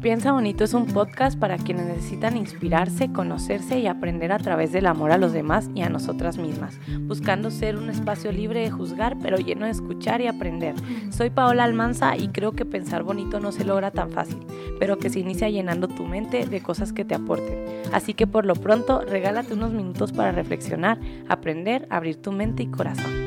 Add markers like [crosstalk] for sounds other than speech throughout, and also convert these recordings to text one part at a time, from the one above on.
Piensa Bonito es un podcast para quienes necesitan inspirarse, conocerse y aprender a través del amor a los demás y a nosotras mismas, buscando ser un espacio libre de juzgar, pero lleno de escuchar y aprender. Soy Paola Almanza y creo que pensar bonito no se logra tan fácil, pero que se inicia llenando tu mente de cosas que te aporten. Así que por lo pronto, regálate unos minutos para reflexionar, aprender, abrir tu mente y corazón.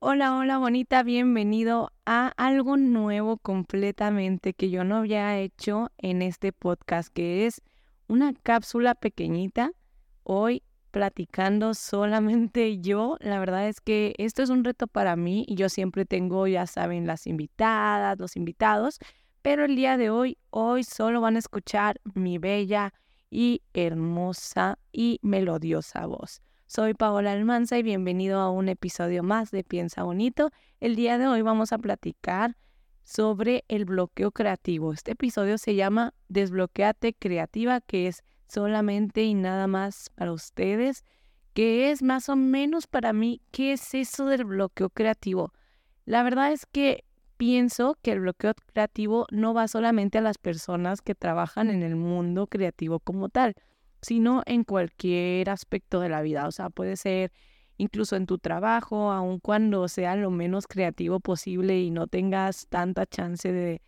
Hola, hola bonita, bienvenido a algo nuevo completamente que yo no había hecho en este podcast, que es una cápsula pequeñita. Hoy platicando solamente [laughs] yo. La verdad es que esto es un reto para mí y yo siempre tengo, ya saben, las invitadas, los invitados, pero el día de hoy, hoy solo van a escuchar mi bella y hermosa y melodiosa voz. Soy Paola Almanza y bienvenido a un episodio más de Piensa Bonito. El día de hoy vamos a platicar sobre el bloqueo creativo. Este episodio se llama Desbloqueate Creativa, que es solamente y nada más para ustedes, que es más o menos para mí, ¿qué es eso del bloqueo creativo? La verdad es que pienso que el bloqueo creativo no va solamente a las personas que trabajan en el mundo creativo como tal sino en cualquier aspecto de la vida. O sea, puede ser incluso en tu trabajo, aun cuando sea lo menos creativo posible y no tengas tanta chance de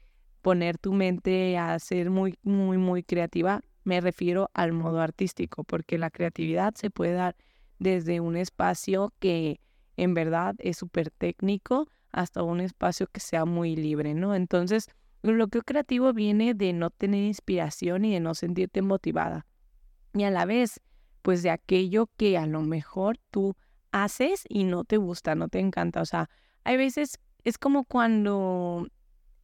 poner tu mente a ser muy, muy, muy creativa, me refiero al modo artístico, porque la creatividad se puede dar desde un espacio que en verdad es súper técnico hasta un espacio que sea muy libre, ¿no? Entonces, el bloqueo creativo viene de no tener inspiración y de no sentirte motivada y a la vez, pues de aquello que a lo mejor tú haces y no te gusta, no te encanta. O sea, hay veces, es como cuando,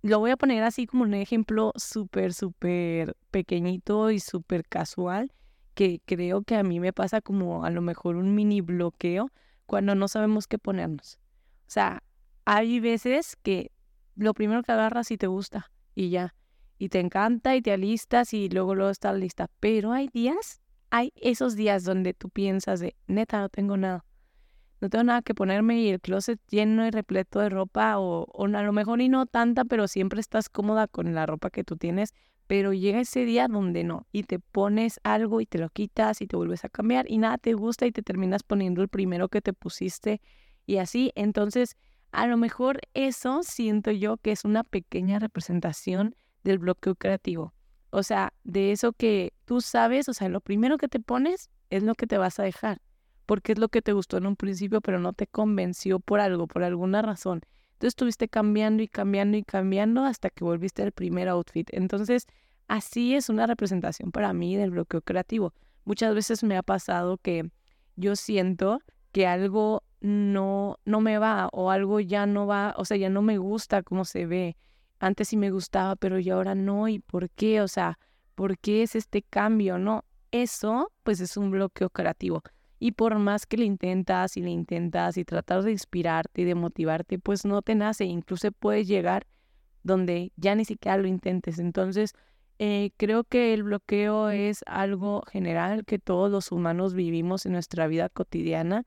lo voy a poner así como un ejemplo súper, súper pequeñito y súper casual, que creo que a mí me pasa como a lo mejor un mini bloqueo cuando no sabemos qué ponernos. O sea, hay veces que lo primero que agarras y te gusta y ya y te encanta y te alistas y luego luego estás lista. Pero hay días, hay esos días donde tú piensas de, neta, no tengo nada. No tengo nada que ponerme y el closet lleno y repleto de ropa o, o a lo mejor y no tanta, pero siempre estás cómoda con la ropa que tú tienes. Pero llega ese día donde no y te pones algo y te lo quitas y te vuelves a cambiar y nada te gusta y te terminas poniendo el primero que te pusiste y así. Entonces, a lo mejor eso siento yo que es una pequeña representación del bloqueo creativo. O sea, de eso que tú sabes, o sea, lo primero que te pones es lo que te vas a dejar, porque es lo que te gustó en un principio, pero no te convenció por algo, por alguna razón. Entonces estuviste cambiando y cambiando y cambiando hasta que volviste al primer outfit. Entonces, así es una representación para mí del bloqueo creativo. Muchas veces me ha pasado que yo siento que algo no, no me va o algo ya no va, o sea, ya no me gusta cómo se ve antes sí me gustaba, pero y ahora no, ¿y por qué? O sea, ¿por qué es este cambio? No, eso pues es un bloqueo creativo. Y por más que le intentas y le intentas y tratar de inspirarte y de motivarte, pues no te nace. Incluso puedes llegar donde ya ni siquiera lo intentes. Entonces, eh, creo que el bloqueo es algo general que todos los humanos vivimos en nuestra vida cotidiana.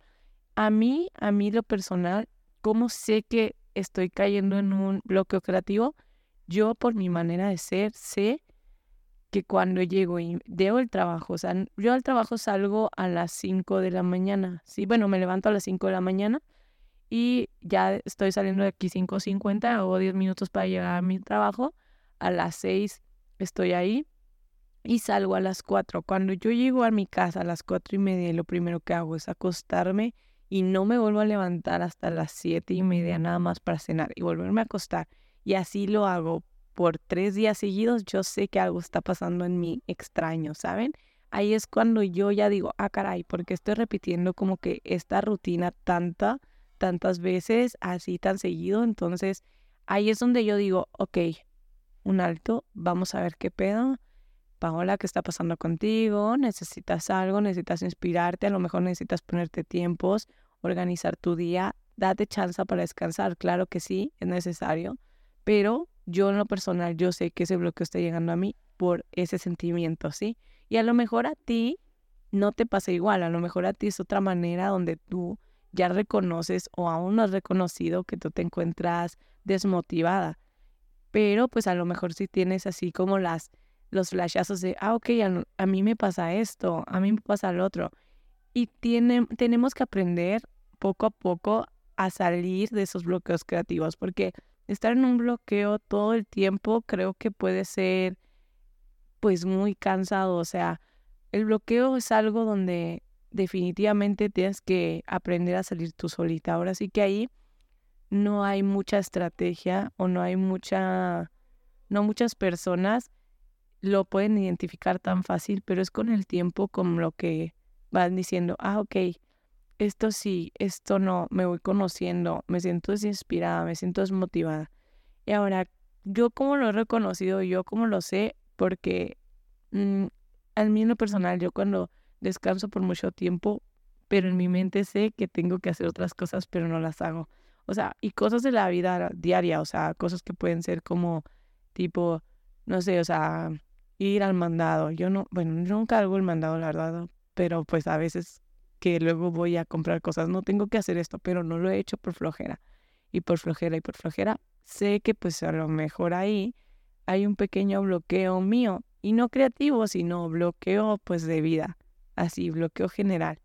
A mí, a mí lo personal, ¿cómo sé que estoy cayendo en un bloqueo creativo, yo por mi manera de ser sé que cuando llego y debo el trabajo, o sea, yo al trabajo salgo a las 5 de la mañana, sí, bueno, me levanto a las 5 de la mañana y ya estoy saliendo de aquí 5.50 o 10 minutos para llegar a mi trabajo, a las 6 estoy ahí y salgo a las 4. Cuando yo llego a mi casa a las 4 y media, lo primero que hago es acostarme y no me vuelvo a levantar hasta las siete y media nada más para cenar y volverme a acostar. Y así lo hago por tres días seguidos, yo sé que algo está pasando en mí extraño, ¿saben? Ahí es cuando yo ya digo, ah, caray, porque estoy repitiendo como que esta rutina tanta, tantas veces, así tan seguido. Entonces, ahí es donde yo digo, ok, un alto, vamos a ver qué pedo Paola, ¿qué está pasando contigo? ¿Necesitas algo? ¿Necesitas inspirarte? A lo mejor necesitas ponerte tiempos, organizar tu día. Date chance para descansar. Claro que sí, es necesario. Pero yo en lo personal, yo sé que ese bloqueo está llegando a mí por ese sentimiento, ¿sí? Y a lo mejor a ti no te pasa igual. A lo mejor a ti es otra manera donde tú ya reconoces o aún no has reconocido que tú te encuentras desmotivada pero pues a lo mejor si tienes así como las los flashazos de, ah, ok, a, mí me pasa esto, a mí me pasa lo otro. Y tiene, tenemos que aprender poco a poco a salir de esos bloqueos creativos, porque estar en un bloqueo todo el tiempo creo que puede ser pues muy cansado, o sea, el bloqueo es algo donde definitivamente tienes que aprender a salir tú solita. Ahora sí que ahí no hay mucha estrategia o no hay mucha, no muchas personas lo pueden identificar tan fácil, pero es con el tiempo como lo que van diciendo, ah, ok, esto sí, esto no, me voy conociendo, me siento desinspirada, me siento desmotivada. Y ahora, yo como lo he reconocido, yo como lo sé, porque mm, al menos personal, yo cuando descanso por mucho tiempo, pero en mi mente sé que tengo que hacer otras cosas, pero no las hago. O sea, y cosas de la vida diaria, o sea, cosas que pueden ser como tipo, no sé, o sea, ir al mandado. Yo no, bueno, nunca hago el mandado, la verdad, pero pues a veces que luego voy a comprar cosas, no tengo que hacer esto, pero no lo he hecho por flojera. Y por flojera y por flojera, sé que pues a lo mejor ahí hay un pequeño bloqueo mío, y no creativo, sino bloqueo pues de vida, así, bloqueo general.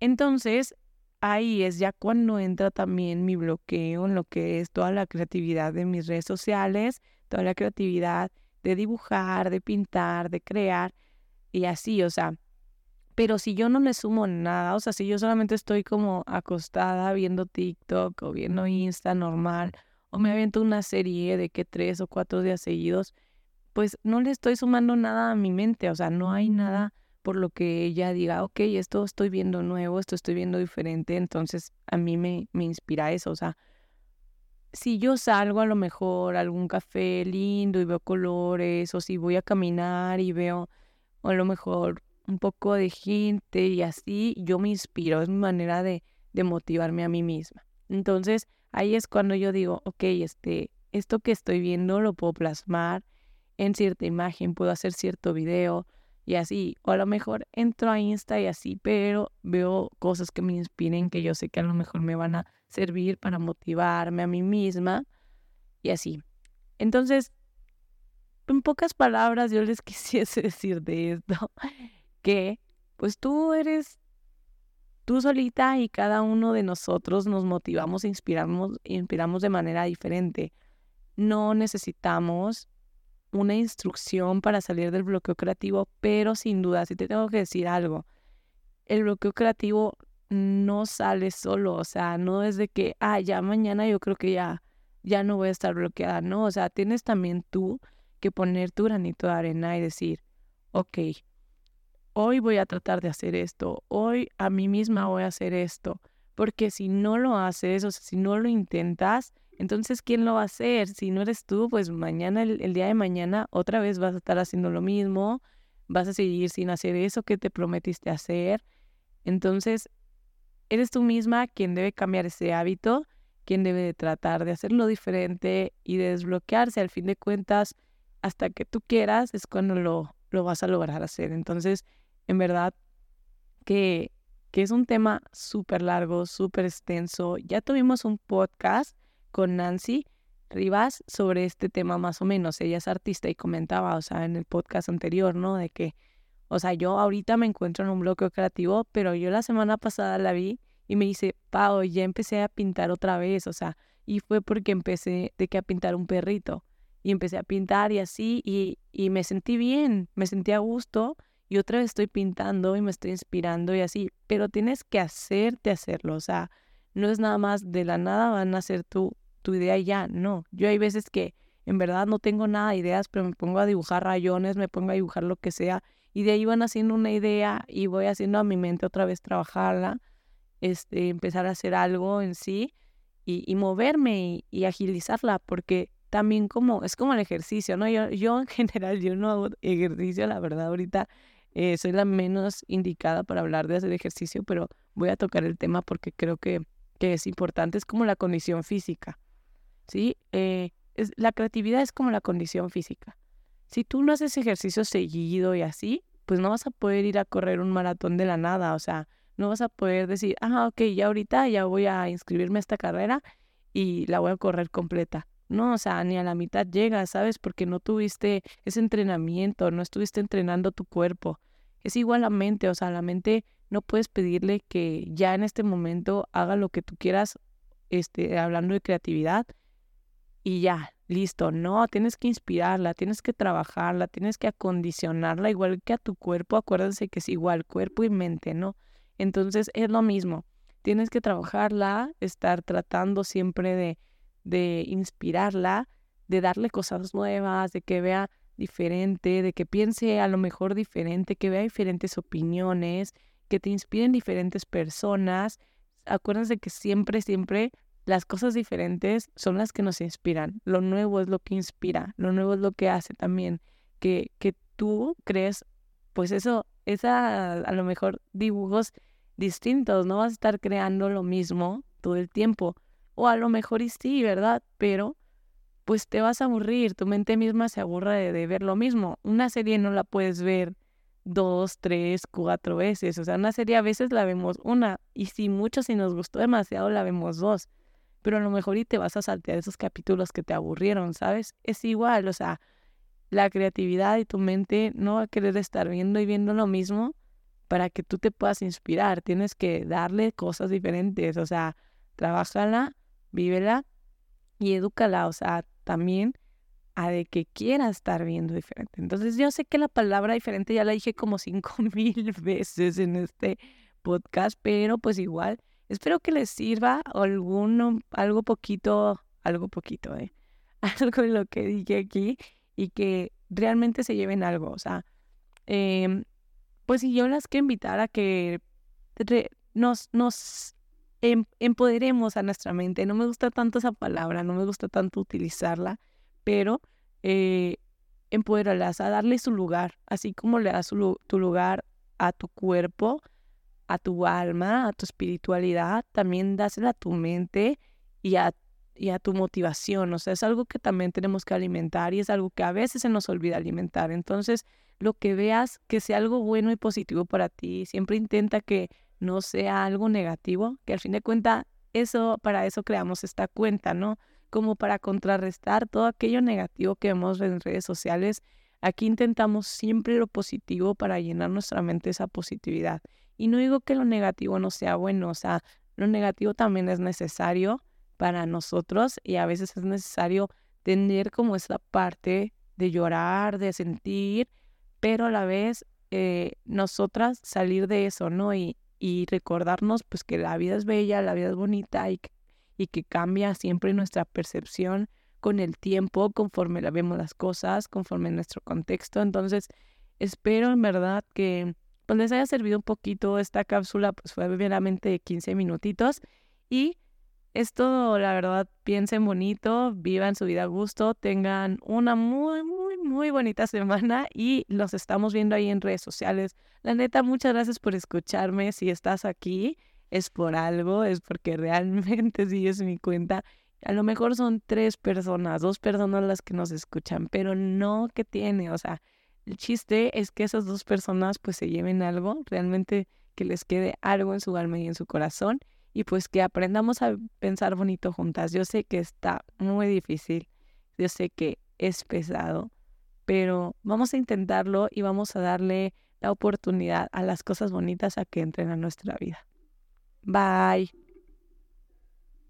Entonces, ahí es ya cuando entra también mi bloqueo en lo que es toda la creatividad de mis redes sociales, toda la creatividad de dibujar, de pintar, de crear y así, o sea, pero si yo no le sumo nada, o sea, si yo solamente estoy como acostada viendo TikTok o viendo Insta normal, o me aviento una serie de que tres o cuatro días seguidos, pues no le estoy sumando nada a mi mente, o sea, no hay nada por lo que ella diga, ok, esto estoy viendo nuevo, esto estoy viendo diferente, entonces a mí me, me inspira eso, o sea, si yo salgo a lo mejor a algún café lindo y veo colores, o si voy a caminar y veo a lo mejor un poco de gente y así, yo me inspiro, es mi manera de, de motivarme a mí misma. Entonces, ahí es cuando yo digo, ok, este, esto que estoy viendo lo puedo plasmar en cierta imagen, puedo hacer cierto video y así, o a lo mejor entro a Insta y así, pero veo cosas que me inspiren, que yo sé que a lo mejor me van a servir para motivarme a mí misma y así. Entonces, en pocas palabras, yo les [laughs] quisiese decir de esto, que pues tú eres tú solita y cada uno de nosotros nos motivamos e inspiramos, inspiramos de manera diferente. No necesitamos una instrucción para salir del bloqueo creativo, pero sin duda, si te tengo que decir algo, el bloqueo creativo no sale solo, o sea, no es de que, ah, ya mañana yo creo que ya, ya no voy a estar bloqueada, no, o sea, tienes también tú que poner tu granito de arena y decir, ok, hoy voy a tratar de hacer esto, hoy a mí misma voy a hacer esto, porque si no lo haces, o sea, si no lo intentas, entonces, ¿quién lo va a hacer? Si no eres tú, pues mañana, el, día de mañana, otra vez vas a estar haciendo lo mismo, vas a seguir sin hacer eso que te prometiste hacer. Entonces, eres tú misma quien debe cambiar ese hábito, quien debe de tratar de hacerlo diferente y de desbloquearse. Al fin de cuentas, hasta que tú quieras es cuando lo, lo vas a lograr hacer. Entonces, en verdad que, que es un tema súper largo, súper extenso. Ya tuvimos un podcast con Nancy Rivas sobre este tema más o menos. Ella es artista y comentaba, o sea, en el podcast anterior, ¿no? De que, o sea, yo ahorita me encuentro en un bloqueo creativo, pero yo la semana pasada la vi y me dice, Pau, ya empecé a pintar otra vez, o sea, y fue porque empecé de que a pintar un perrito. Y empecé a pintar y así, y, y me sentí bien, me sentí a gusto, y otra vez estoy pintando y me estoy inspirando y así, pero tienes que hacerte hacerlo, o sea, no es nada más de la nada van a ser tú tu idea ya. No, yo hay veces que en verdad no tengo nada de ideas, pero me pongo a dibujar rayones, me pongo a dibujar lo que sea, y de ahí van haciendo una idea y voy haciendo a mi mente otra vez trabajarla, este, empezar a hacer algo en sí y, moverme y, agilizarla, porque también como, es como el ejercicio, ¿no? Yo, yo en [laughs] general, yo no hago ejercicio, la verdad, ahorita eh, soy la menos indicada para hablar de hacer ejercicio, pero voy a tocar el tema porque creo que, que es importante, es como la condición física. ¿Sí? Eh, la creatividad es como la condición física. Si tú no haces ejercicio seguido y así, pues no vas a poder ir a correr un maratón de la nada, o sea, no vas a poder decir, ah, ok, ya ahorita ya voy a inscribirme a esta carrera y la voy a correr completa. no, o sea, ni a la mitad llegas, ¿sabes? Porque no tuviste ese entrenamiento, no estuviste entrenando tu cuerpo. Es igual la mente, o sea, la mente no puedes pedirle que ya en este momento haga lo que tú quieras, este, hablando de creatividad, y ya, listo. No, tienes que inspirarla, tienes que trabajarla, tienes que acondicionarla igual que a tu cuerpo. Acuérdense que es igual cuerpo y mente, ¿no? Entonces es lo mismo. Tienes que trabajarla, estar tratando siempre de, de inspirarla, de darle cosas nuevas, de que vea diferente, de que piense a lo mejor diferente, que vea diferentes opiniones, que te inspiren diferentes personas. Acuérdense que siempre, siempre las cosas diferentes son las que nos inspiran. Lo nuevo es lo que inspira, lo nuevo es lo que hace también que, que tú crees, pues eso, esa a lo mejor dibujos distintos, no vas a estar creando lo mismo todo el tiempo. O a lo mejor y sí, ¿verdad? Pero pues te vas a aburrir, tu mente misma se aburre de, de ver lo mismo. Una serie no la puedes ver dos, tres, cuatro veces. O sea, una serie a veces la vemos una y si mucho, si nos gustó demasiado, la vemos dos pero a lo mejor y te vas a saltear esos capítulos que te aburrieron, ¿sabes? Es igual, o sea, la creatividad y tu mente no va a querer estar viendo y viendo lo mismo para que tú te puedas inspirar. Tienes que darle cosas diferentes, o sea, trabájala, vívela y edúcala, o sea, también a de que quiera estar viendo diferente. Entonces yo sé que la palabra diferente ya la dije como [laughs] cinco mil veces en este podcast, pero pues igual Espero que les sirva alguno, algo poquito, algo poquito, ¿eh? [laughs] Algo de lo que dije aquí y que realmente se lleven algo. O sea, eh, pues si yo las quiero invitar a que nos, nos em, empoderemos a nuestra mente. No me gusta tanto esa palabra, no me gusta tanto utilizarla, pero eh, empoderalas a darle su lugar, así como le das tu lugar a tu cuerpo, a tu alma, a tu espiritualidad, también dásela a tu mente y a, y a tu motivación. O sea, es algo que también tenemos que alimentar y es algo que a veces se nos olvida alimentar. Entonces, lo que veas que sea algo bueno y positivo para ti, siempre intenta que no sea algo negativo, que al fin de cuentas, eso, para eso creamos esta cuenta, ¿no? Como para contrarrestar todo aquello negativo que vemos en redes sociales. Aquí intentamos siempre lo positivo para llenar nuestra mente esa positividad. Y no digo que lo negativo no sea bueno, o sea, lo negativo también es necesario para nosotros y a veces es necesario tener como esa parte de llorar, de sentir, pero a la vez eh, nosotras salir de eso, ¿no? Y, y recordarnos pues que la vida es bella, la vida es bonita y, y que cambia siempre nuestra percepción con el tiempo, conforme la vemos las cosas, conforme nuestro contexto. Entonces, espero en verdad que pues les haya servido un poquito esta cápsula, pues fue meramente de 15 minutitos. Y esto, la verdad, piensen bonito, vivan su vida a gusto, tengan una muy, muy, muy bonita semana y los estamos viendo ahí en redes sociales. La neta, muchas gracias por escucharme. Si estás aquí, es por algo, es porque [laughs] realmente sigues mi cuenta. A lo mejor son tres personas, dos personas las que nos escuchan, pero no que tiene, o sea, el chiste es que esas dos personas pues se lleven algo, realmente que les quede algo en su alma y en su corazón y pues que aprendamos a pensar bonito juntas. Yo sé que está muy difícil, yo sé que es pesado, pero vamos a intentarlo y vamos a darle la oportunidad a las cosas bonitas a que entren a nuestra vida. Bye.